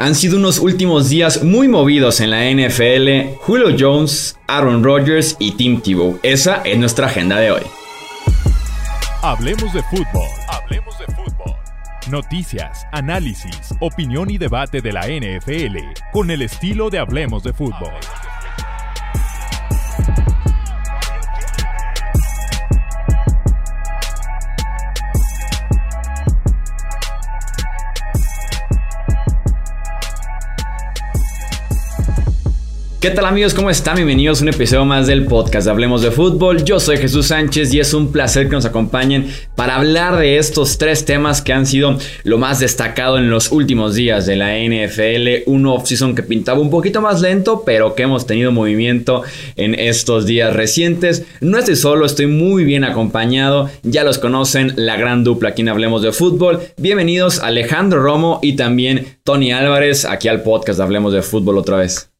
Han sido unos últimos días muy movidos en la NFL. Julio Jones, Aaron Rodgers y Tim Tebow. Esa es nuestra agenda de hoy. Hablemos de fútbol. Hablemos de fútbol. Noticias, análisis, opinión y debate de la NFL con el estilo de Hablemos de fútbol. ¿Qué tal amigos? ¿Cómo están? Bienvenidos a un episodio más del podcast Hablemos de Fútbol. Yo soy Jesús Sánchez y es un placer que nos acompañen para hablar de estos tres temas que han sido lo más destacado en los últimos días de la NFL. Un off-season que pintaba un poquito más lento, pero que hemos tenido movimiento en estos días recientes. No estoy solo, estoy muy bien acompañado. Ya los conocen, la gran dupla aquí en Hablemos de Fútbol. Bienvenidos Alejandro Romo y también Tony Álvarez aquí al podcast Hablemos de Fútbol otra vez.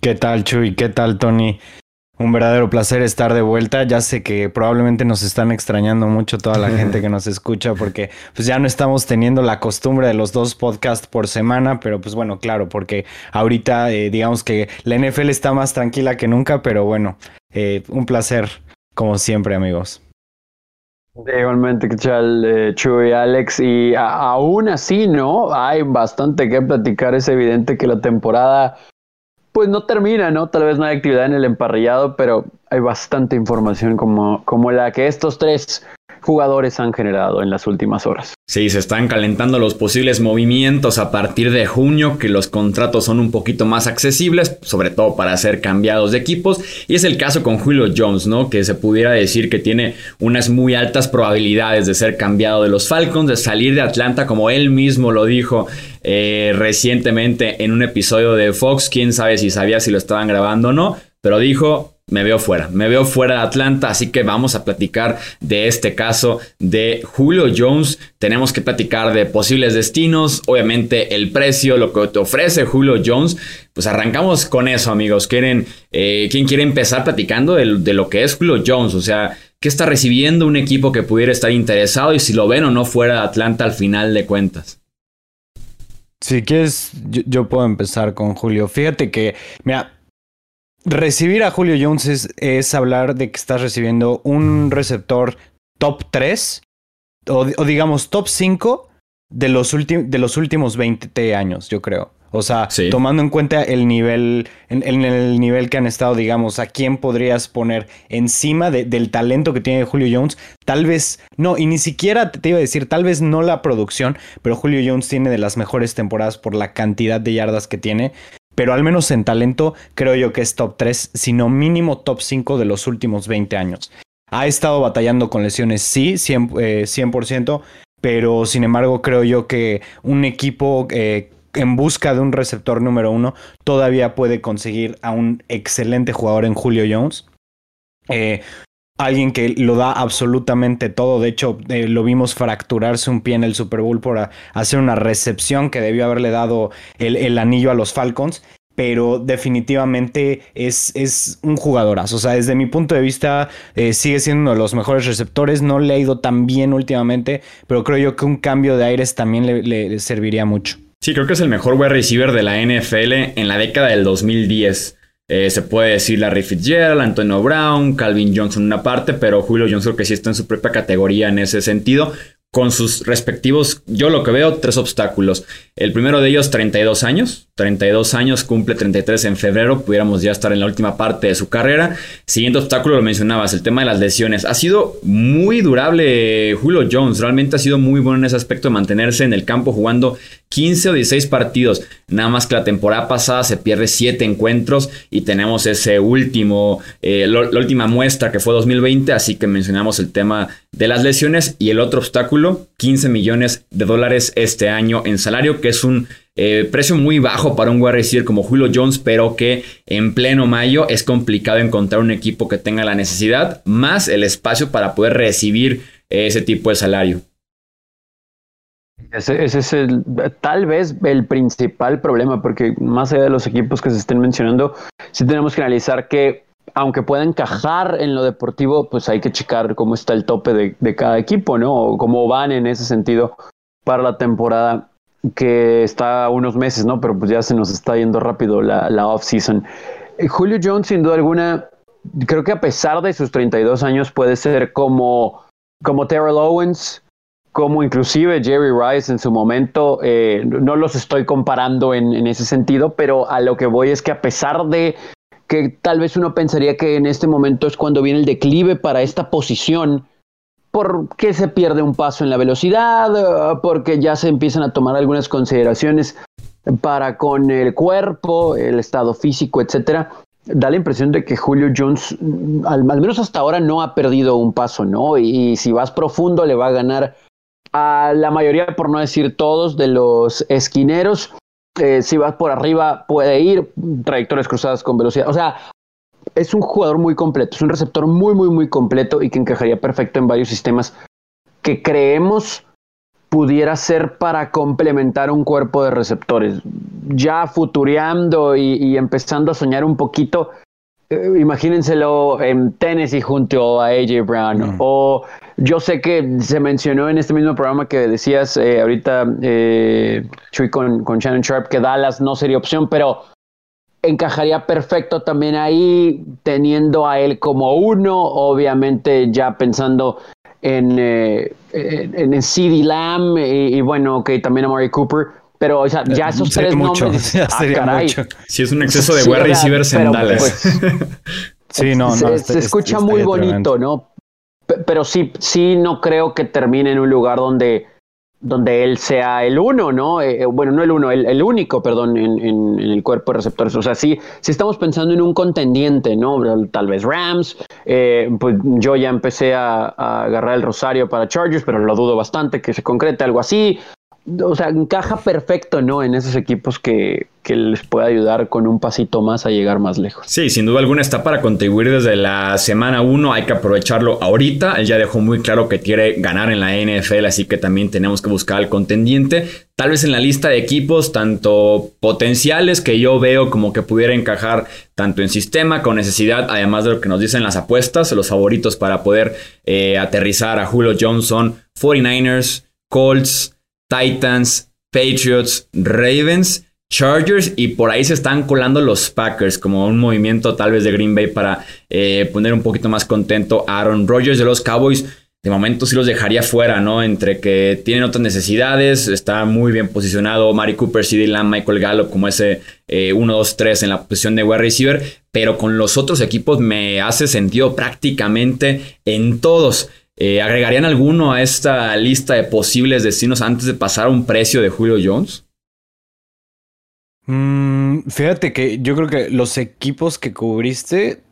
¿Qué tal, Chuy? ¿Qué tal, Tony? Un verdadero placer estar de vuelta. Ya sé que probablemente nos están extrañando mucho toda la gente que nos escucha porque pues ya no estamos teniendo la costumbre de los dos podcasts por semana, pero pues bueno, claro, porque ahorita eh, digamos que la NFL está más tranquila que nunca, pero bueno, eh, un placer como siempre, amigos. Igualmente, ¿qué tal, eh, Chuy, Alex? Y aún así, ¿no? Hay bastante que platicar. Es evidente que la temporada pues no termina, ¿no? Tal vez no hay actividad en el emparrillado, pero hay bastante información como, como la que estos tres jugadores han generado en las últimas horas. Sí, se están calentando los posibles movimientos a partir de junio, que los contratos son un poquito más accesibles, sobre todo para ser cambiados de equipos. Y es el caso con Julio Jones, ¿no? Que se pudiera decir que tiene unas muy altas probabilidades de ser cambiado de los Falcons, de salir de Atlanta, como él mismo lo dijo eh, recientemente en un episodio de Fox. Quién sabe si sabía si lo estaban grabando o no, pero dijo me veo fuera, me veo fuera de Atlanta, así que vamos a platicar de este caso de Julio Jones. Tenemos que platicar de posibles destinos, obviamente el precio, lo que te ofrece Julio Jones. Pues arrancamos con eso, amigos. ¿Quieren, eh, ¿Quién quiere empezar platicando de, lo que es Julio Jones? O sea, ¿qué está recibiendo un equipo que pudiera estar interesado y si lo ven o no fuera de Atlanta al final de cuentas? Si quieres, yo puedo empezar con Julio. Fíjate que, mira, recibir a Julio Jones es, hablar de que estás recibiendo un receptor top 3 o, digamos top 5 de los, de los últimos 20 años, yo creo. O sea, tomando en cuenta el nivel, en, el nivel que han estado, digamos, a quién podrías poner encima del talento que tiene Julio Jones, tal vez, no, y ni siquiera te iba a decir, tal vez no la producción, pero Julio Jones tiene de las mejores temporadas por la cantidad de yardas que tiene pero al menos en talento creo yo que es top 3, sino mínimo top 5 de los últimos 20 años. Ha estado batallando con lesiones, sí, 100%, eh, pero sin embargo creo yo que un equipo eh, en busca de un receptor número uno todavía puede conseguir a un excelente jugador en Julio Jones. Eh, alguien que lo da absolutamente todo. De hecho, lo vimos fracturarse un pie en el Super Bowl por hacer una recepción que debió haberle dado el, anillo a los Falcons. Pero definitivamente es, es, un jugadorazo. O sea, desde mi punto de vista, eh, sigue siendo uno de los mejores receptores. No le ha ido tan bien últimamente, pero creo yo que un cambio de aires también le, le serviría mucho. Sí, creo que es el mejor wide receiver de la NFL en la década del 2010. Eh, se puede decir Larry Fitzgerald, Antonio Brown, Calvin Johnson una parte, pero Julio Johnson que sí está en su propia categoría en ese sentido con sus respectivos, yo lo que veo, tres obstáculos. El primero de ellos, 32 años. 32 años, cumple 33 en febrero, pudiéramos ya estar en la última parte de su carrera. Siguiente obstáculo, lo mencionabas, el tema de las lesiones. Ha sido muy durable Julio Jones, realmente ha sido muy bueno en ese aspecto de mantenerse en el campo jugando 15 o 16 partidos. Nada más que la temporada pasada se pierde 7 encuentros y tenemos ese último, eh, la última muestra que fue 2020, así que mencionamos el tema de las lesiones y el otro obstáculo, 15 millones de dólares este año en salario, que es un eh, precio muy bajo para un wide como Julio Jones, pero que en pleno mayo es complicado encontrar un equipo que tenga la necesidad más el espacio para poder recibir ese tipo de salario. Ese, es el, tal vez el principal problema, porque más allá de los equipos que se estén mencionando, sí tenemos que analizar que aunque pueda encajar en lo deportivo, pues hay que checar cómo está el tope de, de cada equipo, ¿no? O cómo van en ese sentido para la temporada que está unos meses, ¿no? Pero pues ya se nos está yendo rápido la, la off-season. Eh, Julio Jones, sin duda alguna, creo que a pesar de sus 32 años puede ser como, como Terrell Owens, como inclusive Jerry Rice en su momento. Eh, no los estoy comparando en, en ese sentido, pero a lo que voy es que a pesar de que tal vez uno pensaría que en este momento es cuando viene el declive para esta posición, porque se pierde un paso en la velocidad, porque ya se empiezan a tomar algunas consideraciones para con el cuerpo, el estado físico, etcétera. Da la impresión de que Julio Jones, al, menos hasta ahora, no ha perdido un paso, ¿no? Y, si vas profundo, le va a ganar a la mayoría, por no decir todos, de los esquineros. Eh, si vas por arriba, puede ir trayectorias cruzadas con velocidad. O sea, es un jugador muy completo, es un receptor muy, muy, muy completo y que encajaría perfecto en varios sistemas que creemos pudiera ser para complementar un cuerpo de receptores. Ya futureando y, empezando a soñar un poquito, eh, imagínenselo en Tennessee junto a AJ Brown. Mm. O yo sé que se mencionó en este mismo programa que decías eh, ahorita, eh, Chuy, con, con Shannon Sharp, que Dallas no sería opción, pero encajaría perfecto también ahí, teniendo a él como uno, obviamente ya pensando en, eh, en, en CD Lamb y, bueno, que también a Murray Cooper. Pero o sea, ya esos tres nombres. Ya ah. Mucho. Si es un exceso de wide receivers en Dallas. Pues, sí, no, no. Se, escucha muy bonito, ¿no? Pero sí, sí, no creo que termine en un lugar donde donde él sea el uno, ¿no? Eh, eh, bueno, no el uno, el, único, perdón, en, en, el cuerpo de receptores. O sea, sí, si estamos pensando en un contendiente, ¿no? Tal vez Rams, eh, pues yo ya empecé a, a, agarrar el rosario para Chargers, pero lo dudo bastante que se concrete algo así o sea, encaja perfecto, ¿no? En esos equipos que, que, les puede ayudar con un pasito más a llegar más lejos. Sí, sin duda alguna está para contribuir desde la semana 1, hay que aprovecharlo ahorita. Él ya dejó muy claro que quiere ganar en la NFL, así que también tenemos que buscar al contendiente. Tal vez en la lista de equipos, tanto potenciales que yo veo como que pudiera encajar tanto en sistema con necesidad, además de lo que nos dicen las apuestas, los favoritos para poder eh, aterrizar a Julio Johnson, 49ers, Colts. Titans, Patriots, Ravens, Chargers y por ahí se están colando los Packers como un movimiento tal vez de Green Bay para eh, poner un poquito más contento a Aaron Rodgers de los Cowboys. De momento sí los dejaría fuera, ¿no? Entre que tienen otras necesidades, está muy bien posicionado Mari Cooper, CD Lamb, Michael Gallup como ese 1, 2, 3 en la posición de wide receiver, pero con los otros equipos me hace sentido prácticamente en todos. Eh, ¿Agregarían alguno a esta lista de posibles destinos antes de pasar a un precio de Julio Jones? Mm, fíjate que yo creo que los equipos que cubriste,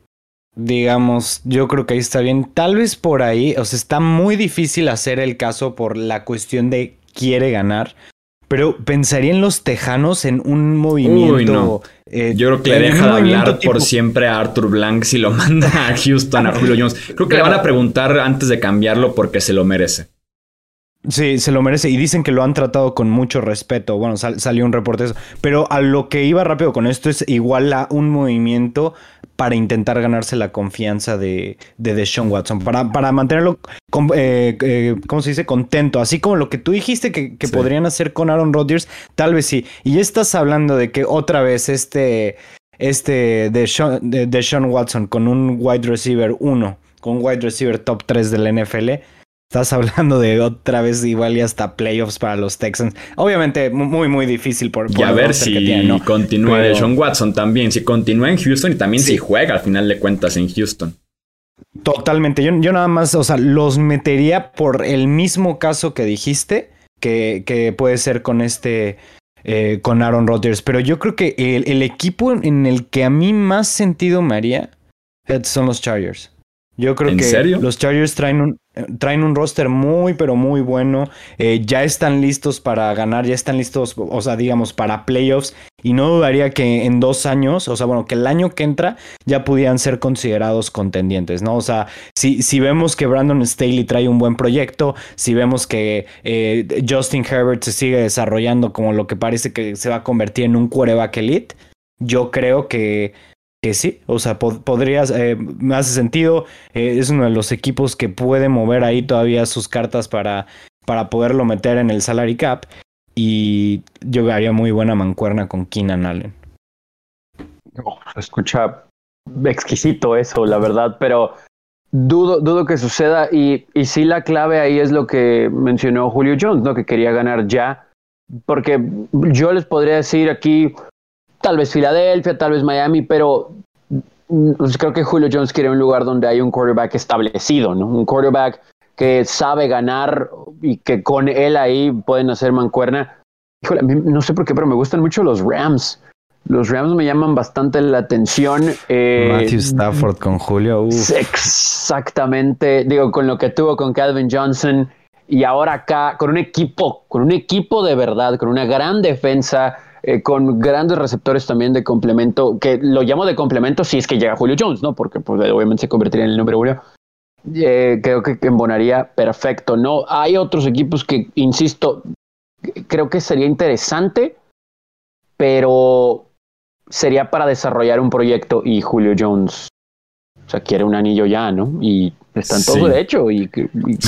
digamos, yo creo que ahí está bien. Tal vez por ahí, o sea, está muy difícil hacer el caso por la cuestión de quiere ganar. Pero pensaría en los tejanos en un movimiento. Eh, Yo creo que le deja de hablar por siempre a Arthur Blank si lo manda a Houston, a Julio Jones. Creo que le van a preguntar antes de cambiarlo porque se lo merece. Sí, se lo merece. Y dicen que lo han tratado con mucho respeto. Bueno, salió un reporte de eso. Pero a lo que iba rápido con esto es igual a un movimiento para intentar ganarse la confianza de, de Deshaun Watson, para, para mantenerlo, eh, eh, ¿cómo se dice?, contento, así como lo que tú dijiste que, podrían hacer con Aaron Rodgers, tal vez sí. Y ya estás hablando de que otra vez este, este Deshaun, de Watson con un wide receiver 1, con un wide receiver top 3 del NFL, Estás hablando de otra vez igual y hasta playoffs para los Texans. Obviamente muy, muy difícil por, por y a ver si continúa de John Watson también. Si continúa en Houston y también si juega al final de cuentas en Houston. Totalmente. Yo, yo nada más, o sea, los metería por el mismo caso que dijiste, que, que puede ser con este, eh, con Aaron Rodgers. Pero yo creo que el, el, equipo en el que a mí más sentido me haría son los Chargers. Yo creo que los Chargers traen un, traen un roster muy, pero muy bueno. Eh, ya están listos para ganar, ya están listos, o sea, digamos, para playoffs. Y no dudaría que en dos años, o sea, bueno, que el año que entra ya pudieran ser considerados contendientes, ¿no? O sea, si, si vemos que Brandon Staley trae un buen proyecto, si vemos que eh, Justin Herbert se sigue desarrollando como lo que parece que se va a convertir en un quarterback elite, yo creo que sí, o sea, podrías, eh, me hace sentido, eh, es uno de los equipos que puede mover ahí todavía sus cartas para, para poderlo meter en el salary cap. y yo haría muy buena mancuerna con Keenan Allen. Oh, escucha exquisito eso, la verdad, pero dudo, dudo que suceda y, y sí la clave ahí es lo que mencionó Julio Jones, ¿no? Que quería ganar ya, porque yo les podría decir aquí, tal vez Filadelfia, tal vez Miami, pero mm, pues creo que Julio Jones quiere un lugar donde hay un quarterback establecido, ¿no? Un quarterback que sabe ganar y que con él ahí pueden hacer mancuerna. Híjole, no sé por qué, pero me gustan mucho los Rams. Los Rams me llaman bastante la atención. Eh, Matthew Stafford con Julio. Exactamente. Digo, con lo que tuvo con Calvin Johnson y ahora acá con un equipo, con un equipo de verdad, con una gran defensa, eh, con grandes receptores también de complemento, que lo llamo de complemento si es que llega Julio Jones, ¿no? Porque pues, obviamente se convertiría en el número uno. Eh, creo que embonaría perfecto, ¿no? Hay otros equipos que, insisto, creo que sería interesante, pero sería para desarrollar un proyecto y Julio Jones, o sea, quiere un anillo ya, ¿no? Y está en todo derecho y,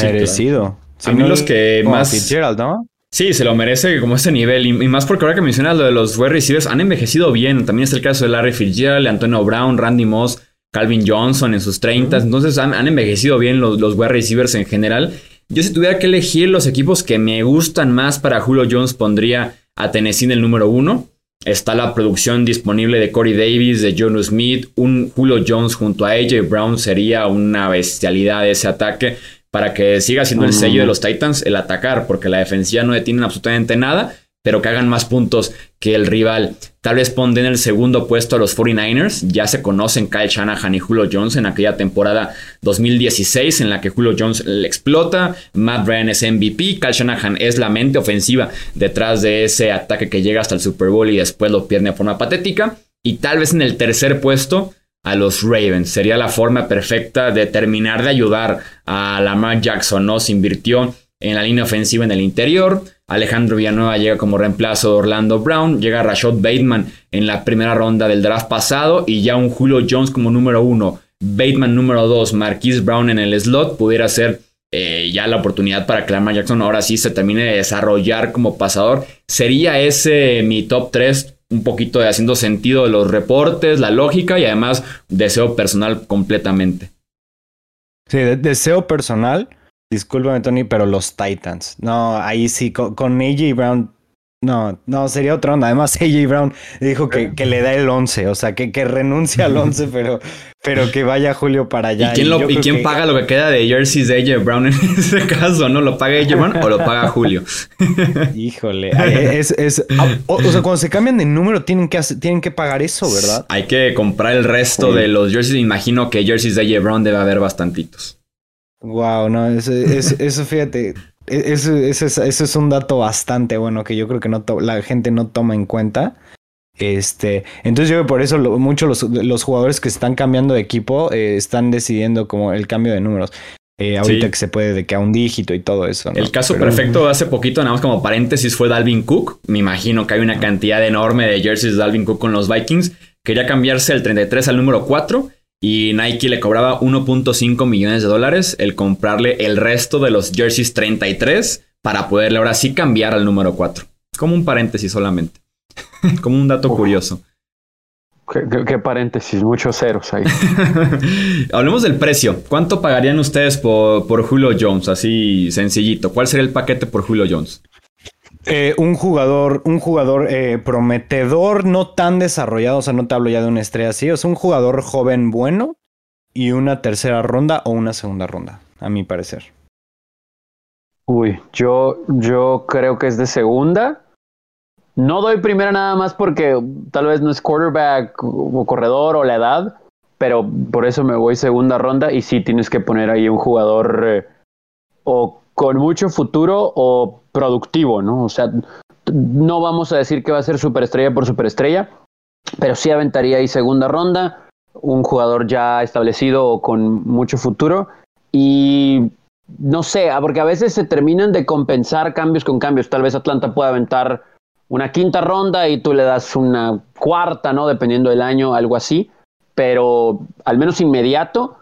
merecido. a mí los que más ¿no? Sí, se lo merece como ese nivel. Y, más porque ahora que mencionas lo de los wide receivers, han envejecido bien. También es el caso de Larry Fitzgerald, Antonio Brown, Randy Moss, Calvin Johnson en sus 30. Entonces han, envejecido bien los, los wide receivers en general. Yo si tuviera que elegir los equipos que me gustan más para Julio Jones, pondría a Tennessee en el número uno. Está la producción disponible de Corey Davis, de John Smith. Un Julio Jones junto a AJ Brown sería una bestialidad ese ataque para que siga siendo el sello de los Titans el atacar, porque la defensiva no detiene absolutamente nada pero que hagan más puntos que el rival. Tal vez ponen en el segundo puesto a los 49ers. Ya se conocen Kyle Shanahan y Julio Jones en aquella temporada 2016 en la que Julio Jones le explota. Matt Ryan es MVP. Kyle Shanahan es la mente ofensiva detrás de ese ataque que llega hasta el Super Bowl y después lo pierde de forma patética. Y tal vez en el tercer puesto a los Ravens. Sería la forma perfecta de terminar de ayudar a Lamar Jackson. ¿no? Se invirtió en la línea ofensiva en el interior. Alejandro Villanueva llega como reemplazo de Orlando Brown. Llega Rashad Bateman en la primera ronda del draft pasado. Y ya un Julio Jones como número uno. Bateman número dos. Marquise Brown en el slot. Pudiera ser eh, ya la oportunidad para que Lamar Jackson ahora sí se termine de desarrollar como pasador. Sería ese mi top 3. Un poquito de haciendo sentido de los reportes, la lógica y además deseo personal completamente. Sí, deseo personal Discúlpame, Tony, pero los Titans. No, ahí sí, con, AJ Brown. No, no, sería otra onda. Además, AJ Brown dijo que, que le da el 11, o sea, que, que renuncia al 11, pero, pero que vaya Julio para allá. ¿Y quién, paga lo que queda de jerseys de AJ Brown en ese caso? ¿No lo paga AJ Brown o lo paga Julio? Híjole, es, es, ah, o, sea, cuando se cambian de número tienen que, tienen que pagar eso, ¿verdad? Hay que comprar el resto de los jerseys. Imagino que jerseys de AJ Brown debe haber bastantitos. Wow, no, eso, eso, fíjate, e, eso, eso, es un dato bastante bueno que yo creo que no la gente no toma en cuenta. Este, entonces yo por eso muchos los, los, jugadores que están cambiando de equipo eh, están decidiendo como el cambio de números. Eh, ahorita que se puede de que a un dígito y todo eso. El caso perfecto hace poquito, nada más como paréntesis, fue Dalvin Cook. Me imagino que hay una cantidad enorme de jerseys de Dalvin Cook con los Vikings. Quería cambiarse el 33 al número 4 y Nike le cobraba 1.5 millones de dólares el comprarle el resto de los jerseys 33 para poderle ahora sí cambiar al número 4. Como un paréntesis solamente. Como un dato curioso. ¿Qué, paréntesis, muchos ceros ahí. Hablemos del precio. ¿Cuánto pagarían ustedes por, por Julio Jones? Así sencillito. ¿Cuál sería el paquete por Julio Jones? Eh, un jugador, un jugador eh, prometedor, no tan desarrollado, o sea, no te hablo ya de una estrella así, es un jugador joven bueno y una tercera ronda o una segunda ronda, a mi parecer. Uy, yo, yo creo que es de segunda. No doy primera nada más porque tal vez no es quarterback o corredor o la edad, pero por eso me voy segunda ronda y sí tienes que poner ahí un jugador eh, o con mucho futuro o productivo, ¿no? O sea, no vamos a decir que va a ser superestrella por superestrella, pero sí aventaría ahí segunda ronda, un jugador ya establecido o con mucho futuro y no sé, ah, porque a veces se terminan de compensar cambios con cambios. Tal vez Atlanta pueda aventar una quinta ronda y tú le das una cuarta, ¿no? Dependiendo del año, algo así. Pero al menos inmediato,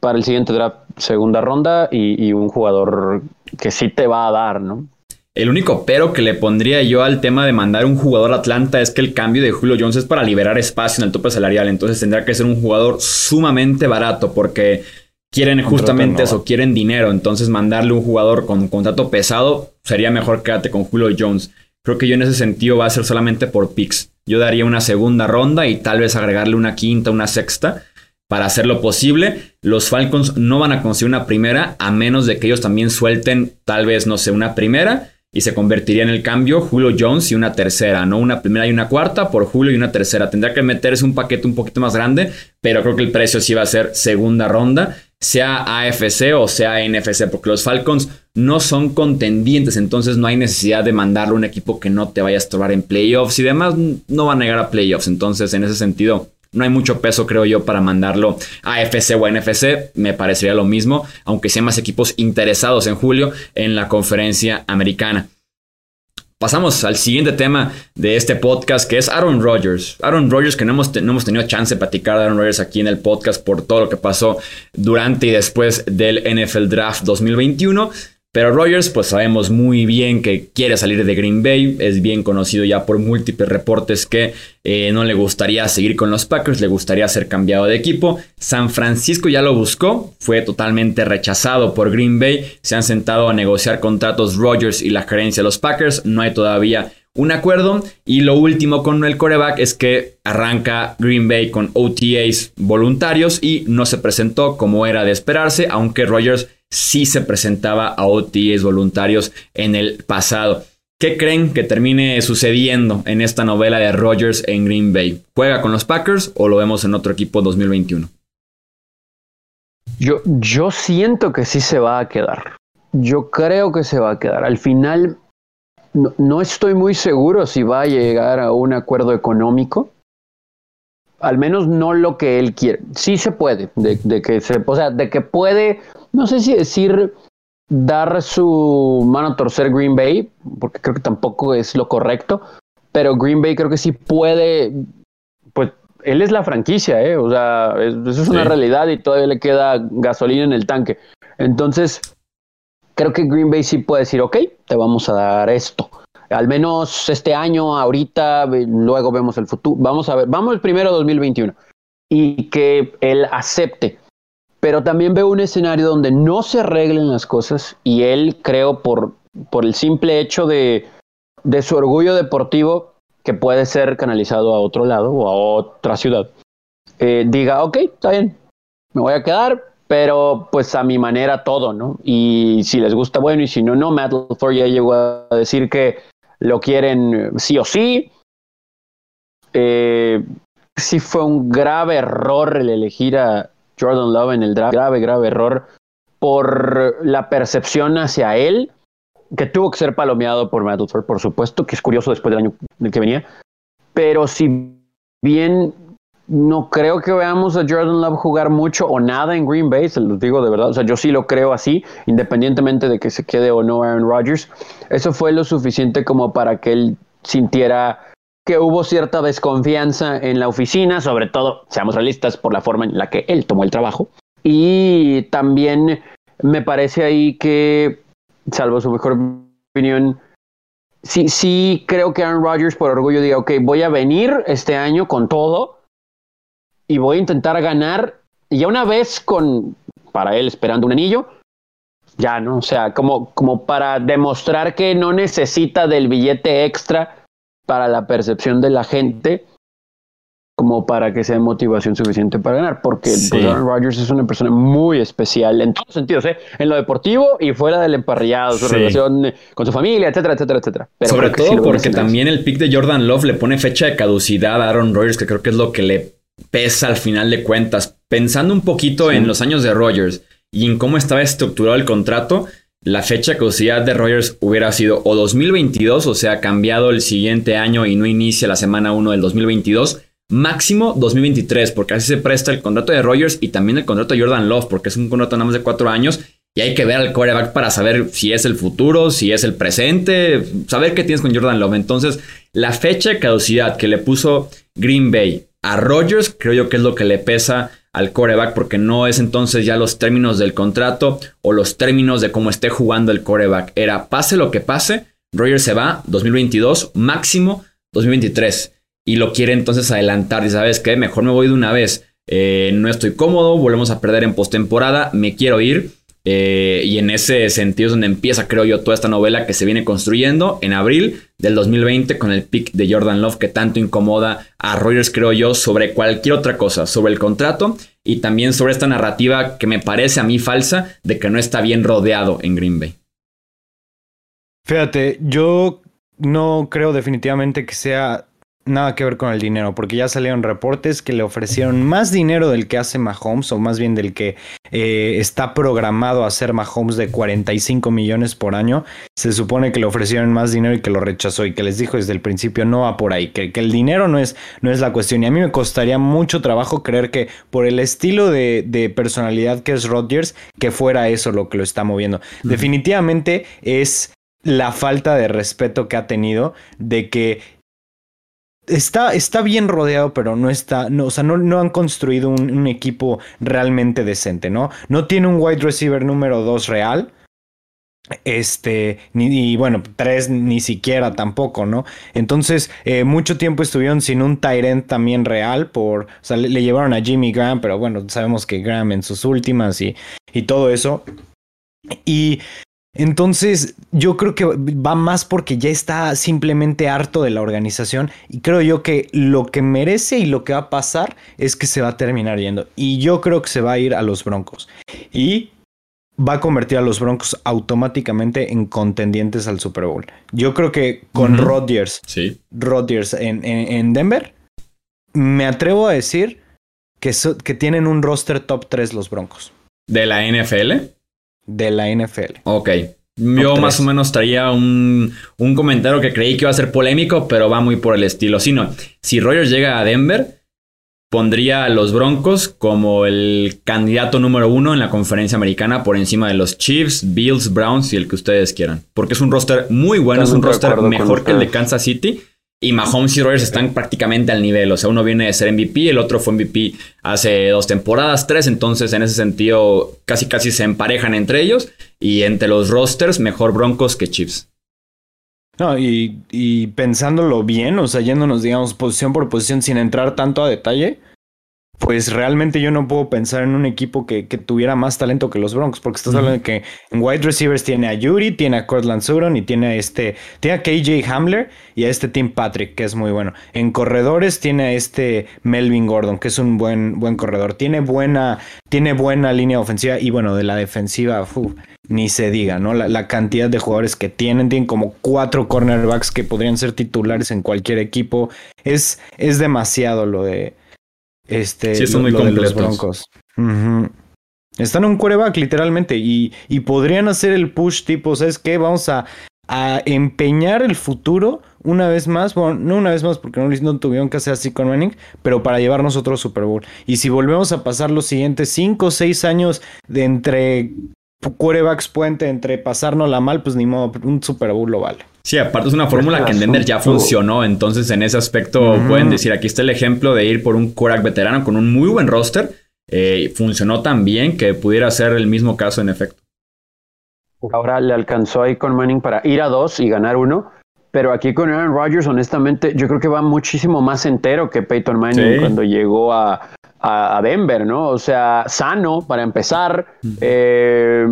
para el siguiente draft segunda ronda y, un jugador que sí te va a dar, ¿no? El único pero que le pondría yo al tema de mandar un jugador a Atlanta es que el cambio de Julio Jones es para liberar espacio en el tope salarial. Entonces tendrá que ser un jugador sumamente barato porque quieren justamente eso, quieren dinero. Entonces mandarle un jugador con un contrato pesado sería mejor quédate con Julio Jones. Creo que yo en ese sentido va a ser solamente por picks. Yo daría una segunda ronda y tal vez agregarle una quinta, una sexta para hacerlo posible. Los Falcons no van a conseguir una primera a menos de que ellos también suelten tal vez, no sé, una primera y se convertiría en el cambio Julio Jones y una tercera, no una primera y una cuarta por Julio y una tercera. Tendrá que meterse un paquete un poquito más grande, pero creo que el precio sí va a ser segunda ronda, sea AFC o sea NFC, porque los Falcons no son contendientes, entonces no hay necesidad de mandarle un equipo que no te vaya a estorbar en playoffs y demás, no va a negar a playoffs, entonces en ese sentido no hay mucho peso, creo yo, para mandarlo a FC o a NFC. Me parecería lo mismo, aunque sean más equipos interesados en julio en la conferencia americana. Pasamos al siguiente tema de este podcast, que es Aaron Rodgers. Aaron Rodgers, que no hemos, no hemos tenido chance de platicar de Aaron Rodgers aquí en el podcast por todo lo que pasó durante y después del NFL Draft 2021. Pero Rogers, pues sabemos muy bien que quiere salir de Green Bay. Es bien conocido ya por múltiples reportes que eh, no le gustaría seguir con los Packers, le gustaría ser cambiado de equipo. San Francisco ya lo buscó, fue totalmente rechazado por Green Bay. Se han sentado a negociar contratos Rogers y la gerencia de los Packers. No hay todavía un acuerdo. Y lo último con el coreback es que arranca Green Bay con OTAs voluntarios y no se presentó como era de esperarse, aunque Rogers sí se presentaba a OTAs voluntarios en el pasado. ¿Qué creen que termine sucediendo en esta novela de Rogers en Green Bay? ¿Juega con los Packers o lo vemos en otro equipo 2021? Yo, yo siento que sí se va a quedar. Yo creo que se va a quedar. Al final, no, estoy muy seguro si va a llegar a un acuerdo económico. Al menos no lo que él quiere. Sí se puede, de que se, o sea, de que puede no sé si decir dar su mano a torcer Green Bay, porque creo que tampoco es lo correcto, pero Green Bay creo que sí puede, pues él es la franquicia, ¿eh? o sea, eso es una realidad y todavía le queda gasolina en el tanque. Entonces, creo que Green Bay sí puede decir, ok, te vamos a dar esto. Al menos este año, ahorita, luego vemos el futuro. Vamos a ver, vamos primero 2021. Y que él acepte pero también veo un escenario donde no se arreglen las cosas y él, creo, por, por el simple hecho de, de su orgullo deportivo, que puede ser canalizado a otro lado o a otra ciudad, eh, diga, ok, está bien, me voy a quedar, pero pues a mi manera todo, ¿no? Y si les gusta, bueno, y si no, no, Matt LaFleur ya llegó a decir que lo quieren sí o sí. Eh, sí fue un grave error el elegir a, Jordan Love en el draft. Grave, grave error por la percepción hacia él, que tuvo que ser palomeado por Matt por supuesto, que es curioso después del año que venía. Pero si bien no creo que veamos a Jordan Love jugar mucho o nada en Green Bay, se los digo de verdad. O sea, yo sí lo creo así, independientemente de que se quede o no Aaron Rodgers. Eso fue lo suficiente como para que él sintiera que hubo cierta desconfianza en la oficina, sobre todo, seamos realistas, por la forma en la que él tomó el trabajo. Y también me parece ahí que, salvo su mejor opinión, sí, sí creo que Aaron Rodgers por orgullo diga, ok, voy a venir este año con todo y voy a intentar ganar. Y ya una vez con, para él esperando un anillo, ya, ¿no? O sea, como, como para demostrar que no necesita del billete extra para la percepción de la gente como para que sea motivación suficiente para ganar, porque pues, Aaron Rodgers es una persona muy especial en todos sentidos, ¿eh? en lo deportivo y fuera del emparrillado, su relación con su familia, etcétera, etcétera, etcétera. Sobre todo porque también el pick de Jordan Love le pone fecha de caducidad a Aaron Rodgers, que creo que es lo que le pesa al final de cuentas. Pensando un poquito en los años de Rodgers y en cómo estaba estructurado el contrato, la fecha de caducidad de Rogers hubiera sido o 2022, o sea, cambiado el siguiente año y no inicia la semana 1 del 2022, máximo 2023, porque así se presta el contrato de Rogers y también el contrato de Jordan Love, porque es un contrato nada más de cuatro años y hay que ver al coreback para saber si es el futuro, si es el presente, saber qué tienes con Jordan Love. Entonces, la fecha de caducidad que le puso Green Bay a Rogers, creo yo que es lo que le pesa al coreback porque no es entonces ya los términos del contrato o los términos de cómo esté jugando el coreback. Era pase lo que pase, Rogers se va 2022, máximo 2023. Y lo quiere entonces adelantar. Y sabes qué, mejor me voy de una vez. Eh, no estoy cómodo, volvemos a perder en postemporada, me quiero ir. Eh, y en ese sentido es donde empieza, creo yo, toda esta novela que se viene construyendo en abril del 2020 con el pick de Jordan Love que tanto incomoda a Reuters, creo yo, sobre cualquier otra cosa, sobre el contrato y también sobre esta narrativa que me parece a mí falsa de que no está bien rodeado en Green Bay. Fíjate, yo no creo definitivamente que sea nada que ver con el dinero, porque ya salieron reportes que le ofrecieron más dinero del que hace Mahomes, o más bien del que eh, está programado a hacer Mahomes de 45 millones por año. Se supone que le ofrecieron más dinero y que lo rechazó y que les dijo desde el principio no va por ahí, que, el dinero no es, no es la cuestión. Y a mí me costaría mucho trabajo creer que por el estilo de, personalidad que es Rodgers, que fuera eso lo que lo está moviendo. Definitivamente es la falta de respeto que ha tenido de que está, está bien rodeado, pero no está, no, o sea, no, no han construido un, equipo realmente decente, ¿no? No tiene un wide receiver número 2 real. Este, ni, y bueno, tres ni siquiera tampoco, ¿no? Entonces, eh, mucho tiempo estuvieron sin un Tyrant también real, por, o sea, le, llevaron a Jimmy Graham, pero bueno, sabemos que Graham en sus últimas y, y todo eso. Y entonces, yo creo que va más porque ya está simplemente harto de la organización y creo yo que lo que merece y lo que va a pasar es que se va a terminar yendo. Y yo creo que se va a ir a los Broncos. Y va a convertir a los Broncos automáticamente en contendientes al Super Bowl. Yo creo que con Rodgers, sí. Rodgers en, Denver, me atrevo a decir que, que tienen un roster top 3 los Broncos. ¿De la NFL? De la NFL. Ok. Yo más o menos traía un, un, comentario que creí que iba a ser polémico, pero va muy por el estilo. Si no, si Rogers llega a Denver, pondría a los Broncos como el candidato número uno en la conferencia americana por encima de los Chiefs, Bills, Browns y el que ustedes quieran. Porque es un roster muy bueno, es un roster mejor que el de Kansas City. Y Mahomes y Rogers están prácticamente al nivel. O sea, uno viene de ser MVP, el otro fue MVP hace dos temporadas, tres. Entonces, en ese sentido, casi casi se emparejan entre ellos. Y entre los rosters, mejor Broncos que Chiefs. No, y, y pensándolo bien, o sea, yéndonos, digamos, posición por posición sin entrar tanto a detalle, pues realmente yo no puedo pensar en un equipo que, que, tuviera más talento que los Broncos, porque estás hablando de que en wide receivers tiene a Yuri, tiene a Cortland Sutton y tiene a este, tiene a KJ Hamler y a este Tim Patrick, que es muy bueno. En corredores tiene a este Melvin Gordon, que es un buen, buen corredor. Tiene buena, tiene buena línea ofensiva y bueno, de la defensiva, ni se diga, ¿no? La, la, cantidad de jugadores que tienen, tienen como cuatro cornerbacks que podrían ser titulares en cualquier equipo. Es, es demasiado lo de este, sí, son muy completos. Broncos. Están en un quarterback, literalmente, y, y, podrían hacer el push tipo, ¿sabes qué? Vamos a, a, empeñar el futuro una vez más, bueno, no una vez más porque no, no tuvieron que hacer así con Manning, pero para llevarnos otro Super Bowl. Y si volvemos a pasar los siguientes 5 o 6 años de entre quarterbacks puente, entre pasárnosla mal, pues ni modo, un Super Bowl lo vale. Sí, aparte es una fórmula que en Denver ya funcionó, entonces en ese aspecto pueden decir, aquí está el ejemplo de ir por un quarterback veterano con un muy buen roster, eh, funcionó tan bien que pudiera ser el mismo caso en efecto. Ahora le alcanzó ahí con Manning para ir a dos y ganar uno, pero aquí con Aaron Rodgers, honestamente, yo creo que va muchísimo más entero que Peyton Manning cuando llegó a, a, Denver, ¿no? O sea, sano para empezar, eh,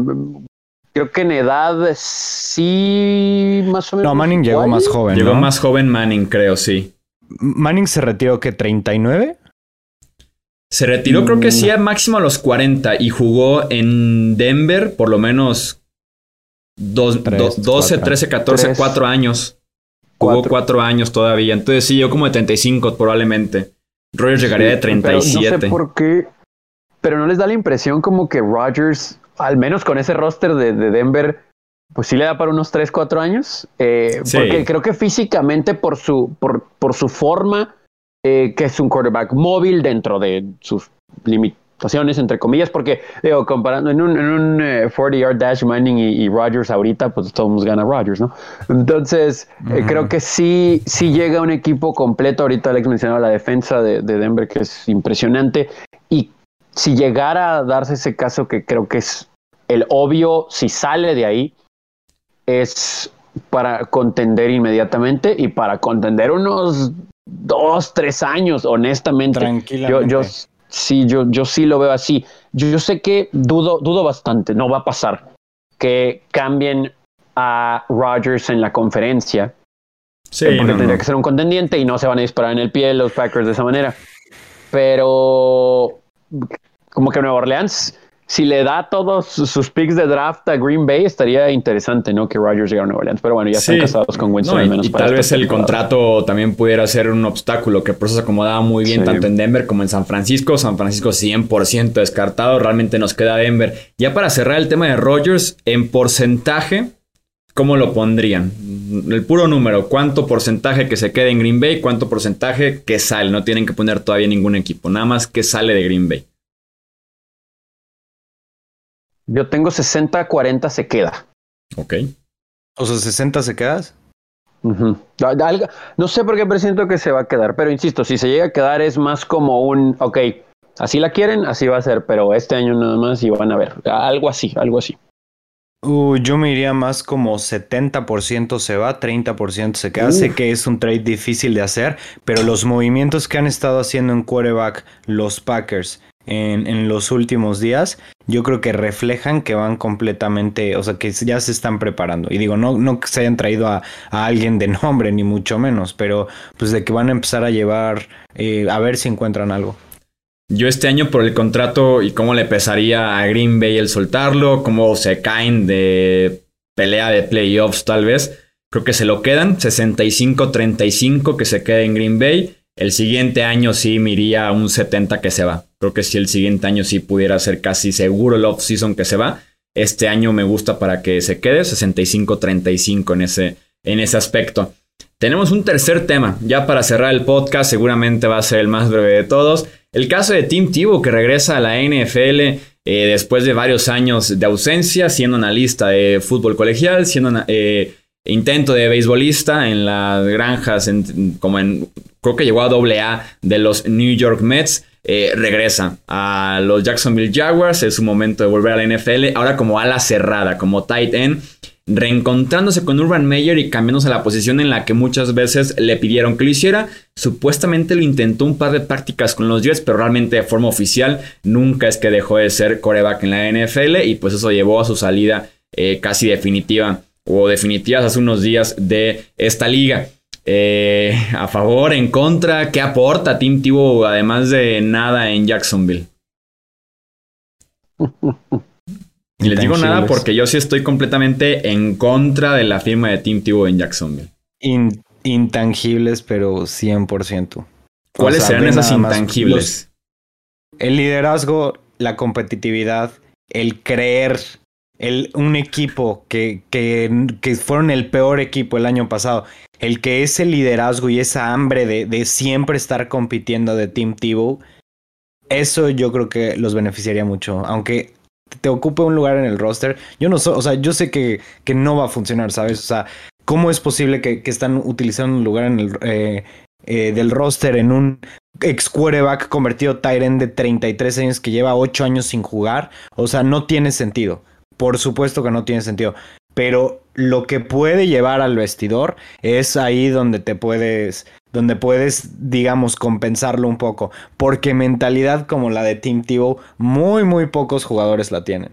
Creo que en edad sí, más o menos. No, Manning llegó más joven. Llegó más joven Manning, creo, sí. Manning se retiró que 39. Se retiró, creo que sí, a máximo a los 40 y jugó en Denver por lo menos 12, 13, 14, 4 años. Jugó 4 años todavía. Entonces sí, yo como de 35 probablemente. Rogers llegaría de 37. Pero no sé por qué, pero no les da la impresión como que Rogers al menos con ese roster de, Denver, pues sí le da para unos 3, 4 años. Eh, porque creo que físicamente, por su, por, por su forma, eh, que es un quarterback móvil dentro de sus entre comillas, porque, digo, comparando en un, en un 40-yard eh, dash Manning y, y, Rodgers ahorita, pues todos gana Rodgers, ¿no? Entonces, creo que sí, sí llega un equipo completo. Ahorita Alex mencionaba la defensa de, de Denver, que es impresionante. Y si llegara a darse ese caso que creo que es el obvio, si sale de ahí, es para contender inmediatamente y para contender unos dos, tres años, honestamente. Tranquilamente. Yo, yo sí, yo, yo sí lo veo así. Yo, yo sé que dudo, dudo bastante, no va a pasar que cambien a Rodgers en la conferencia. Sí, porque no, tendría no. que ser un contendiente y no se van a disparar en el pie los Packers de esa manera. Pero como que Nueva Orleans, si le da todos sus picks de draft a Green Bay, estaría interesante, ¿no? Que Rodgers llegara a Nueva Orleans. Pero bueno, ya están Sí. casados con Winston No, y, menos y para tal vez el temporada. contrato también pudiera ser un obstáculo, que por eso se acomodaba muy bien Sí. tanto en Denver como en San Francisco. San Francisco 100% descartado, realmente nos queda Denver. Ya para cerrar el tema de Rodgers, en porcentaje, ¿cómo lo pondrían? El puro número, ¿cuánto porcentaje que se quede en Green Bay? ¿Cuánto porcentaje que sale? No tienen que poner todavía ningún equipo, nada más que sale de Green Bay. Yo tengo 60-40 se queda. Ok. O sea, 60 se quedas. Algo- No sé por qué presiento que se va a quedar, pero insisto, si se llega a quedar es más como un, ok, así la quieren, así va a ser, pero este año nada más y van a ver, algo así, algo así. Uh, yo me iría más como 70% se va, 30% se queda. Sé que es un trade difícil de hacer, pero los movimientos que han estado haciendo en quarterback los Packers en, los últimos días, yo creo que reflejan que van completamente, o sea, que ya se están preparando. Y digo, no, no que se hayan traído a, a alguien de nombre, ni mucho menos, pero pues de que van a empezar a llevar, eh, a ver si encuentran algo. Yo este año por el contrato y cómo le pesaría a Green Bay el soltarlo, cómo se caen de pelea de playoffs tal vez, creo que se lo quedan, 65-35 que se quede en Green Bay. El siguiente año sí me iría a un 70 que se va. Creo que si el siguiente año sí pudiera ser casi seguro el off-season que se va. Este año me gusta para que se quede 65-35 en ese, en ese aspecto. Tenemos un tercer tema, ya para cerrar el podcast, seguramente va a ser el más breve de todos. El caso de Tim Tebow que regresa a la NFL eh, después de varios años de ausencia, siendo analista de fútbol colegial, siendo eh, intento de beisbolista en las granjas, como en, creo que llegó a doble A de los New York Mets. Eh, regresa a los Jacksonville Jaguars, es su momento de volver a la NFL, ahora como ala cerrada, como tight end reencontrándose con Urban Meyer y cambiándose la posición en la que muchas veces le pidieron que lo hiciera. Supuestamente lo intentó un par de prácticas con los Jets, pero realmente de forma oficial nunca es que dejó de ser coreback en la NFL y pues eso llevó a su salida eh, casi definitiva o definitivas hace unos días de esta liga. Eh, a favor, en contra, ¿qué aporta Tim Tebow además de nada en Jacksonville? Y les digo nada porque yo sí estoy completamente en contra de la firma de Tim Tebow en Jacksonville. In- intangibles, pero 100%. ¿Cuáles O sea, serán esas intangibles? El liderazgo, la competitividad, el creer, un equipo que, que, que fueron el peor equipo el año pasado, el que ese liderazgo y esa hambre de, de siempre estar compitiendo de Team Tebow, eso yo creo que los beneficiaría mucho. Aunque te ocupe un lugar en el roster, yo no sé, o sea, yo sé que, que no va a funcionar, ¿sabes? O sea, ¿cómo es posible que, que están utilizando un lugar en el, eh, eh, del roster en un ex quarterback convertido Tyren de 33 años que lleva 8 años sin jugar. O sea, no tiene sentido. Por supuesto que no tiene sentido. Pero lo que puede llevar al vestidor es ahí donde te puedes, donde puedes, digamos, compensarlo un poco. Porque mentalidad como la de Team Tebow, muy, muy pocos jugadores la tienen.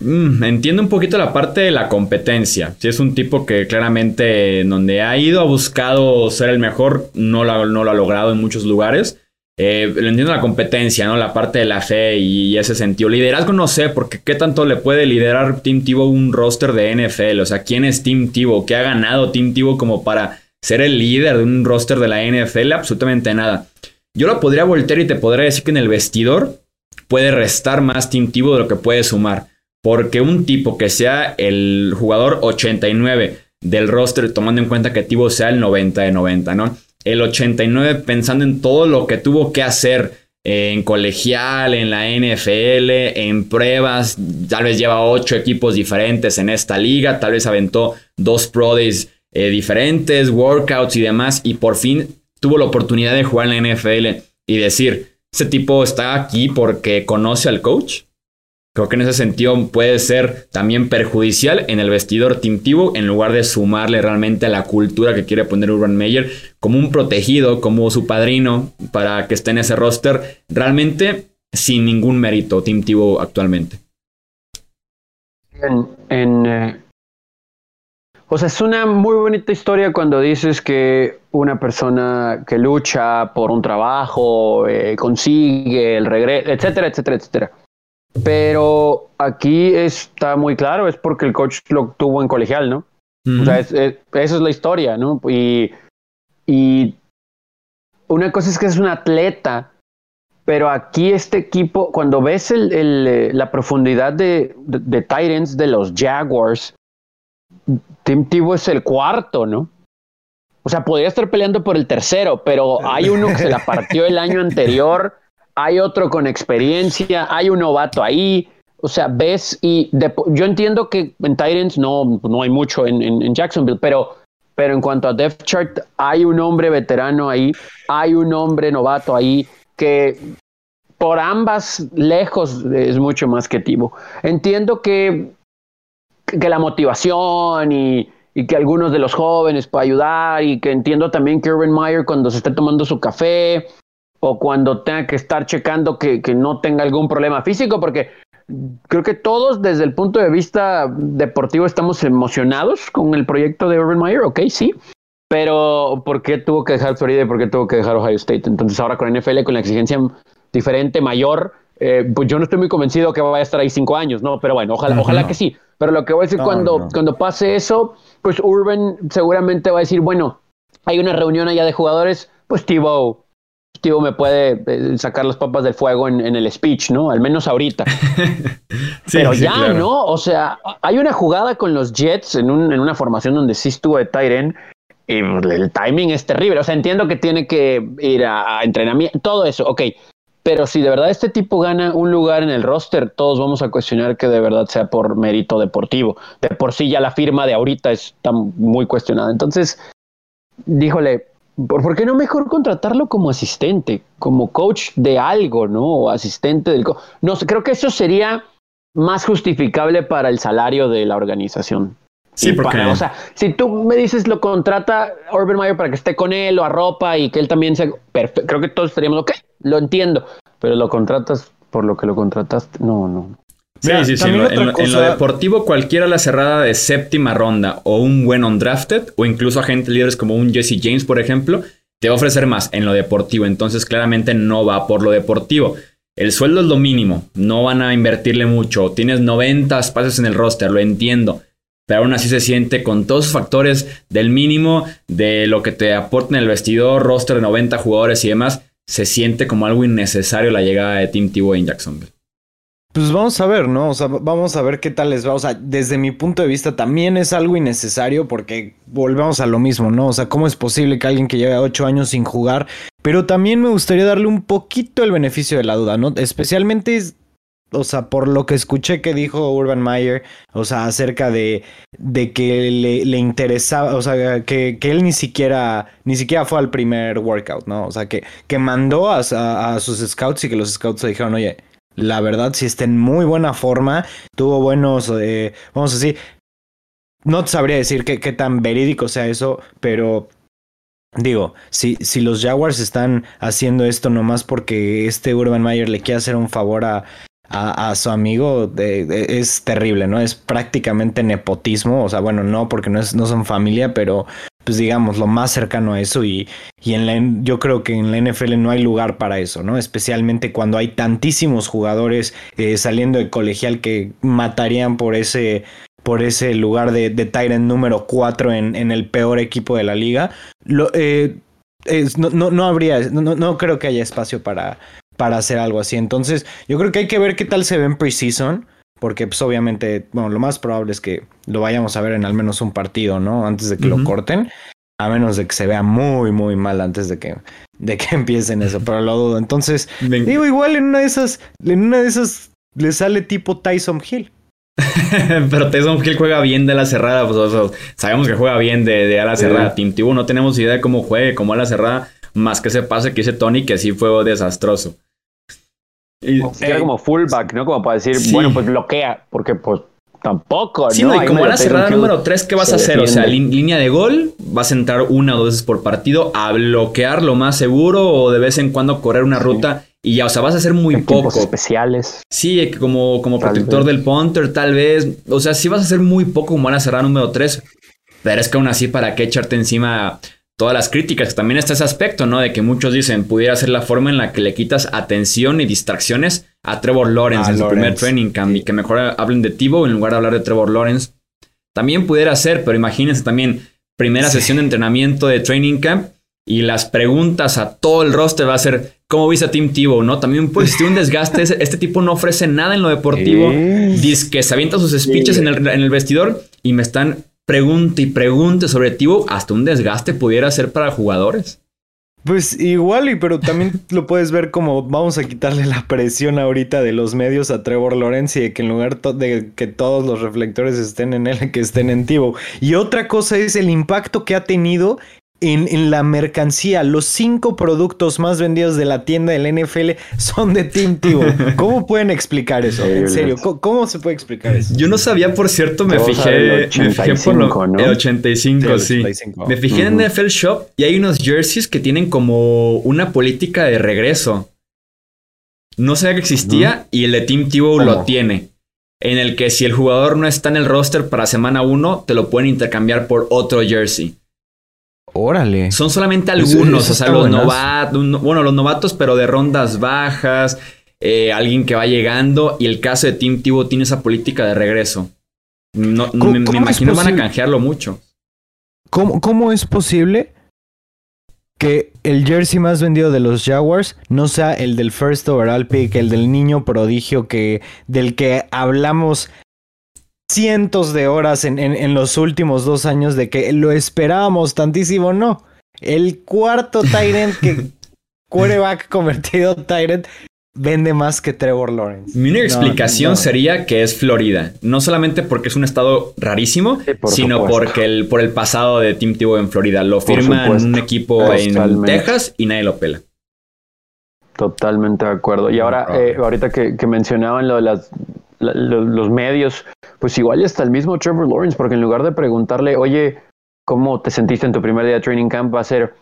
Mm, entiendo un poquito la parte de la competencia. Si es un tipo que claramente en donde ha ido, ha buscado ser el mejor, no lo, no lo ha logrado en muchos lugares. Eh, lo entiendo la competencia, ¿no? La parte de la fe y ese sentido. Liderazgo no sé, porque qué tanto le puede liderar Team Tebow un roster de NFL. O sea, ¿quién es Team Tebow? ¿Qué ha ganado Team Tebow como para ser el líder de un roster de la NFL? Absolutamente nada. Yo lo podría voltear y te podría decir que en el vestidor puede restar más Team Tebow de lo que puede sumar. Porque un tipo que sea el jugador 89 del roster, tomando en cuenta que Tibo sea el 90 de 90, ¿no? El 89 pensando en todo lo que tuvo que hacer en colegial, en la NFL, en pruebas, tal vez lleva ocho equipos diferentes en esta liga, tal vez aventó dos Pro Days eh, diferentes, workouts y demás, y por fin tuvo la oportunidad de jugar en la NFL y decir, ese tipo está aquí porque conoce al coach. Creo que en ese sentido puede ser también perjudicial en el vestidor Tim en lugar de sumarle realmente a la cultura que quiere poner Urban Meyer como un protegido, como su padrino para que esté en ese roster, realmente sin ningún mérito Tim actualmente. En, eh, o sea, es una muy bonita historia cuando dices que una persona que lucha por un trabajo, eh, consigue el regreso, etcétera, etcétera, etcétera pero aquí está muy claro, es porque el coach lo tuvo en colegial, ¿no? O sea, esa es la historia, ¿no? Y, y una cosa es que es un atleta, pero aquí este equipo, cuando ves el, el, la profundidad de, de, Titans de los Jaguars, Tim Tebow es el cuarto, ¿no? O sea, podría estar peleando por el tercero, pero hay uno que se la partió el año anterior hay otro con experiencia, hay un novato ahí. O sea, ves y yo entiendo que en Titans no, no hay mucho en, en, Jacksonville, pero, pero en cuanto a depth chart, hay un hombre veterano ahí, hay un hombre novato ahí que por ambas lejos es mucho más que Tibo. Entiendo que, que la motivación y, que algunos de los jóvenes para ayudar y que entiendo también que Urban Meyer cuando se esté tomando su café o cuando tenga que estar checando que, que no tenga algún problema físico, porque creo que todos desde el punto de vista deportivo estamos emocionados con el proyecto de Urban Meyer, ok, sí, pero ¿por qué tuvo que dejar Florida y por qué tuvo que dejar Ohio State? Entonces ahora con NFL, con la exigencia diferente, mayor, eh, pues yo no estoy muy convencido que vaya a estar ahí cinco años, ¿no? Pero bueno, ojalá, ojalá que sí. Pero lo que voy a decir cuando, cuando pase eso, pues Urban seguramente va a decir, bueno, hay una reunión allá de jugadores, pues Tebow, Tío me puede eh, sacar las papas del fuego en, el speech, ¿no? Al menos ahorita. Pero ya, ¿no? O sea, hay una jugada con los Jets en, un, en una formación donde sí estuvo de Tyren y el timing es terrible. O sea, entiendo que tiene que ir a, entrenamiento, todo eso, ok. Pero si de verdad este tipo gana un lugar en el roster, todos vamos a cuestionar que de verdad sea por mérito deportivo. De por sí ya la firma de ahorita está muy cuestionada. Entonces, díjole, ¿Por, qué no mejor contratarlo como asistente, como coach de algo, ¿no? O asistente del... no sé, creo que eso sería más justificable para el salario de la organización. Sí, porque... o sea, si tú me dices lo contrata Urban Meyer para que esté con él, o arropa y que él también sea... Perfecto, creo que todos estaríamos, ok, lo entiendo, pero lo contratas por lo que lo contrataste, no, no. Sí, sí, sí. En lo, deportivo, cualquiera la cerrada de séptima ronda o un buen undrafted, o incluso agentes líderes como un Jesse James, por ejemplo, te va a ofrecer más en lo deportivo. Entonces, claramente no va por lo deportivo. El sueldo es lo mínimo, no van a invertirle mucho. Tienes 90 espacios en el roster, lo entiendo. Pero aún así se siente con todos los factores del mínimo, de lo que te aporta en el vestidor, roster de 90 jugadores y demás, se siente como algo innecesario la llegada de Team Tebow en Jacksonville. Pues vamos a ver, ¿no? O sea, vamos a ver qué tal les va. O sea, desde mi punto de vista también es algo innecesario porque volvemos a lo mismo, ¿no? O sea, ¿cómo es posible que alguien que lleve ocho años sin jugar? Pero también me gustaría darle un poquito el beneficio de la duda, ¿no? Especialmente, o sea, por lo que escuché que dijo Urban Meyer, o sea, acerca de, de que le, interesaba, o sea, que, que, él ni siquiera, ni siquiera fue al primer workout, ¿no? O sea, que, que mandó a, a sus scouts y que los scouts le dijeron, oye, la verdad, sí está en muy buena forma. Tuvo buenos, eh, vamos a decir, no sabría decir qué, qué tan verídico sea eso, pero Digo, si, si los Jaguars están haciendo esto nomás porque este Urban Meyer le quiere hacer un favor a, a, su amigo, es terrible, ¿no? Es prácticamente nepotismo, o sea, bueno, no porque no, es, no son familia, pero pues digamos, lo más cercano a eso y, y en la, yo creo que en la NFL no hay lugar para eso, ¿no? Especialmente cuando hay tantísimos jugadores eh, saliendo de colegial que matarían por ese, por ese lugar de, de Tyrant número 4 en, en, el peor equipo de la liga. Eh, no, no, no, habría, no, no creo que haya espacio para, para hacer algo así. Entonces, yo creo que hay que ver qué tal se ve en preseason porque pues obviamente, bueno, lo más probable es que lo vayamos a ver en al menos un partido, ¿no? Antes de que lo corten, a menos de que se vea muy, muy mal antes de que, de que empiecen eso, pero lo dudo. Entonces, digo, igual en una de esas, en una de esas le sale tipo Tyson Hill. pero Tyson Hill juega bien de la cerrada, pues sabemos que juega bien de, de ala cerrada. Team Tibu no tenemos idea de cómo juegue, como ala cerrada, más que se pase que ese Tony que sí fue desastroso. Y, siquiera como fullback, ¿no? Como para decir, bueno, pues bloquea, porque pues tampoco. Sí, ¿no? y como la cerrada número 3, ¿qué vas a hacer? O sea, línea de gol, vas a entrar una o dos veces por partido a bloquear lo más seguro o de vez en cuando correr una ruta y ya, o sea, vas a hacer muy poco. especiales. Sí, como, como protector del punter, tal vez. O sea, sí vas a hacer muy poco como van a cerrar número 3. Pero es que aún así, ¿para qué echarte encima todas las críticas? También está ese aspecto, ¿no? De que muchos dicen, pudiera ser la forma en la que le quitas atención y distracciones a Trevor Lawrence en su primer training camp y que mejor hablen de Tivo en lugar de hablar de Trevor Lawrence. También pudiera ser, pero imagínense también, primera sesión de entrenamiento de training camp y las preguntas a todo el roster va a ser, ¿cómo viste a Tim Tebow? ¿No? También puede existir un desgaste. Este tipo no ofrece nada en lo deportivo. Dice que se avienta sus speeches en, el, en el vestidor y me están pregunte y pregunte sobre Tivo, hasta un desgaste pudiera ser para jugadores. Pues igual, y pero también lo puedes ver como vamos a quitarle la presión ahorita de los medios a Trevor Lawrence y de que en lugar de que todos los reflectores estén en él, que estén en Tivo. Y otra cosa es el impacto que ha tenido en, la mercancía. Los cinco productos más vendidos de la tienda del NFL son de Team Tivo. ¿Cómo pueden explicar eso? En serio, ¿cómo, se puede explicar eso? Yo no sabía, por cierto, me fijé, me fijé por lo, el 85, sí. Me fijé en NFL Shop y hay unos jerseys que tienen como una política de regreso. No sabía que existía y el de Team Tivo lo tiene. En el que si el jugador no está en el roster para semana 1, te lo pueden intercambiar por otro jersey. Órale. Son solamente algunos, o sea, los novatos, bueno, los novatos, pero de rondas bajas, eh, alguien que va llegando, y el caso de Tim Tivo tiene esa política de regreso. No, me, imagino van a canjearlo mucho. ¿Cómo, ¿Cómo es posible que el jersey más vendido de los Jaguars no sea el del first overall pick, el del niño prodigio que del que hablamos cientos de horas en, en, los últimos dos años de que lo esperábamos tantísimo, no. El cuarto Tyrant que quarterback convertido Tyrant vende más que Trevor Lawrence. Mi única explicación sería que es Florida. No solamente porque es un estado rarísimo, sino porque el, por el pasado de Tim Tebow en Florida. Lo firma en un equipo en Texas y nadie lo pela. Totalmente de acuerdo. Y ahora, eh, ahorita que, que mencionaban lo de las los medios, pues igual ya está el mismo Trevor Lawrence, porque en lugar de preguntarle, oye, ¿cómo te sentiste en tu primer día de training camp? Va a ser,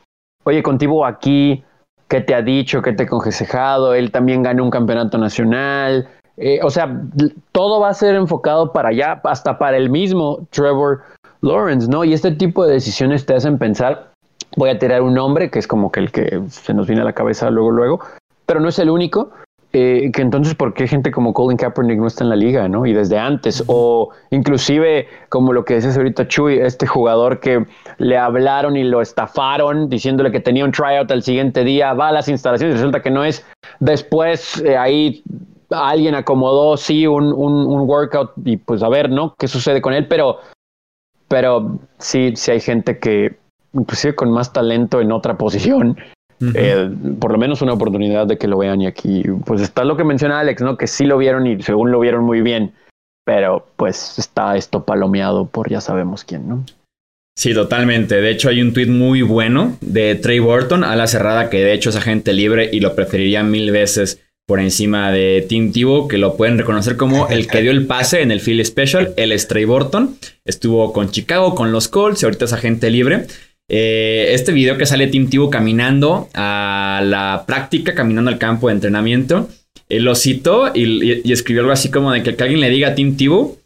oye, contigo aquí, ¿qué te ha dicho? ¿Qué te ha? Él también ganó un campeonato nacional. Eh, o sea, todo va a ser enfocado para allá, hasta para el mismo Trevor Lawrence, ¿no? Y este tipo de decisiones te hacen pensar, voy a tirar un nombre que es como que el que se nos viene a la cabeza luego, luego, pero no es el único. Eh, que entonces, ¿por qué gente como Colin Kaepernick no está en la liga, no? Y desde antes, o inclusive, como lo que decías ahorita, Chuy, este jugador que le hablaron y lo estafaron diciéndole que tenía un tryout al siguiente día, va a las instalaciones y resulta que no es. Después, eh, ahí alguien acomodó, sí, un, un, un, workout y pues a ver, ¿no? ¿Qué sucede con él? Pero, pero sí, sí hay gente que, inclusive con más talento en otra posición, eh, por lo menos una oportunidad de que lo vean y aquí pues está lo que menciona Alex, ¿no? Que sí lo vieron y según lo vieron muy bien, pero pues está esto palomeado por ya sabemos quién, ¿no? Sí, totalmente. De hecho, hay un tweet muy bueno de Trey Burton a la cerrada que de hecho es agente libre y lo preferiría mil veces por encima de Tim Tebow, que lo pueden reconocer como el que dio el pase en el Philly Special. Él es Trey Burton. Estuvo con Chicago, con los Colts y ahorita es agente libre. Eh, este video que sale Tim Tebow caminando a la práctica, caminando al campo de entrenamiento, lo citó y, escribió algo así como de que, alguien le diga a Tim Tebow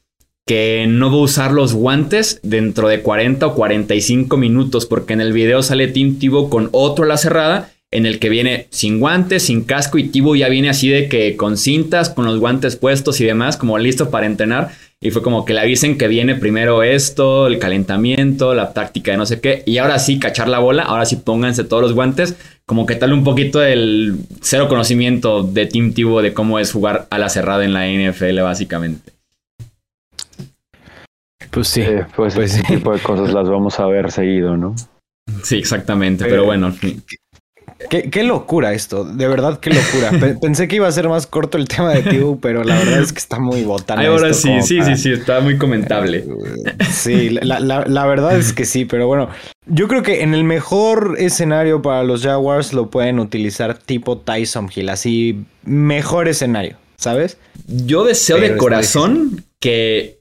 que no va a usar los guantes dentro de 40 o 45 minutos, porque en el video sale Tim Tebow con otro la cerrada en el que viene sin guantes, sin casco y Tibo ya viene así de que con cintas, con los guantes puestos y demás, como listo para entrenar. Y fue como que le avisen que viene primero esto, el calentamiento, la táctica de no sé qué. Y ahora sí, cachar la bola, ahora sí pónganse todos los guantes. Como que tal un poquito del cero conocimiento de Team Tibo de cómo es jugar a la cerrada en la NFL, básicamente. Pues sí, pues, pues ese tipo de cosas las vamos a ver seguido, ¿no? Sí, exactamente, pero bueno. Qué, locura esto, de verdad, qué locura. Pensé que iba a ser más corto el tema de Tibu, pero la verdad es que está muy botano. Ahora sí, sí, sí, sí, está muy comentable. Sí, la, la, verdad es que sí, pero bueno, yo creo que en el mejor escenario para los Jaguars lo pueden utilizar tipo Tyson Hill, así mejor escenario, ¿sabes? Yo deseo de corazón que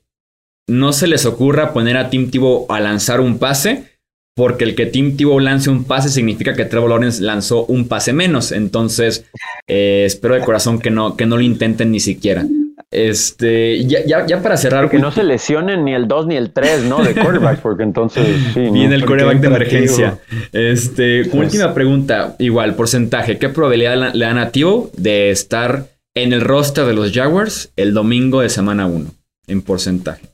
no se les ocurra poner a Tim Tebow a lanzar un pase porque el que Tim Tebow lance un pase significa que Trevor Lawrence lanzó un pase menos. Entonces, eh, espero de corazón que no, que no lo intenten ni siquiera. Este, ya, ya, para cerrar. Que no se lesionen ni el 2 ni el 3, ¿no? De quarterback, porque entonces. Viene el quarterback de emergencia. Este, última pregunta, igual, porcentaje. ¿Qué probabilidad le dan a Tebow de estar en el roster de los Jaguars el domingo de semana 1? En porcentaje.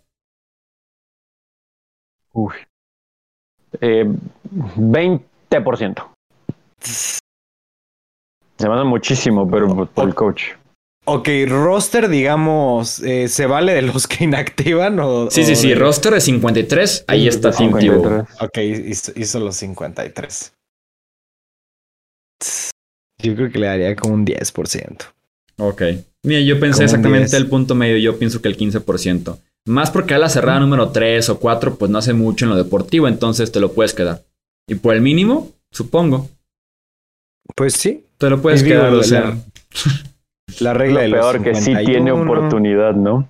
Uy, eh, 20%. Se manda muchísimo, pero por el coach. Ok, roster, digamos, eh, ¿se vale de los que inactivan? O, sí, sí, sí, roster de 53, ahí está Tim Ok, hizo, los 53. Yo creo que le daría como un 10%. Ok. Mira, yo pensé exactamente el punto medio, yo pienso que el 15%. Más porque a la cerrada número 3 o 4, pues no hace mucho en lo deportivo, entonces te lo puedes quedar. Y por el mínimo, supongo. Pues sí. Te lo puedes quedar, o sea. La, regla lo peor que sí tiene oportunidad, ¿no?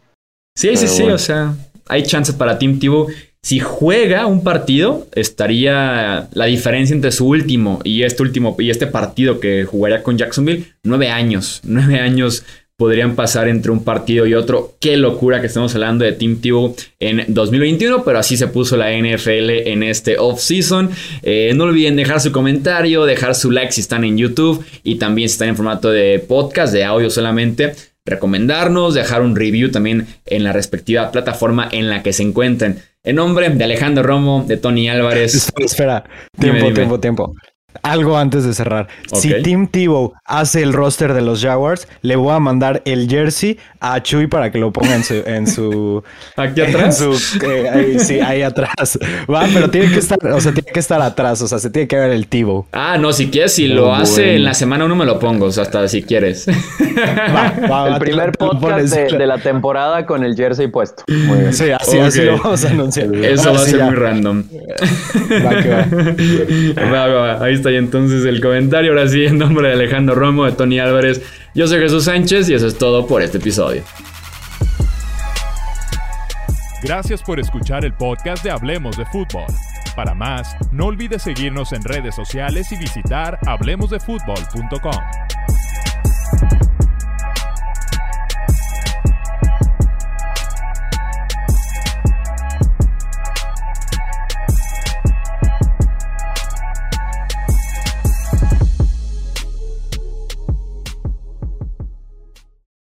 Sí, sí, sí, o sea, hay chances para Team Tivo. Si juega un partido, estaría la diferencia entre su último y este último y este partido que jugaría con Jacksonville, nueve años. Nueve años podrían pasar entre un partido y otro. Qué locura que estamos hablando de Team Tebow en 2021, pero así se puso la NFL en este off-season. Eh, no olviden dejar su comentario, dejar su like si están en YouTube y también si están en formato de podcast, de audio solamente. Recomendarnos, dejar un review también en la respectiva plataforma en la que se encuentren. En nombre de Alejandro Romo, de Tony Álvarez. Espera, tiempo, tiempo, tiempo. Algo antes de cerrar. Si Tim Tebow hace el roster de los Jaguars, le voy a mandar el jersey a Chuy para que lo ponga en su. En su ¿Aquí atrás? Eh, ahí, sí, ahí atrás. Va, pero tiene que estar, o sea, tiene que estar atrás, o sea, se tiene que ver el Tebow. Ah, no, si quieres, si lo hace en la semana uno me lo pongo, o sea, hasta si quieres. Va, el primer podcast de, la temporada con el jersey puesto. Muy bien. Sí, así, así lo vamos a anunciar. Eso va a ser muy random. Va, que va. va, va. Ahí está y entonces el comentario. Ahora sí, en nombre de Alejandro Romo, de Tony Álvarez, yo soy Jesús Sánchez y eso es todo por este episodio. Gracias por escuchar el podcast de Hablemos de Fútbol. Para más, no olvides seguirnos en redes sociales y visitar hablemosdefutbol.com.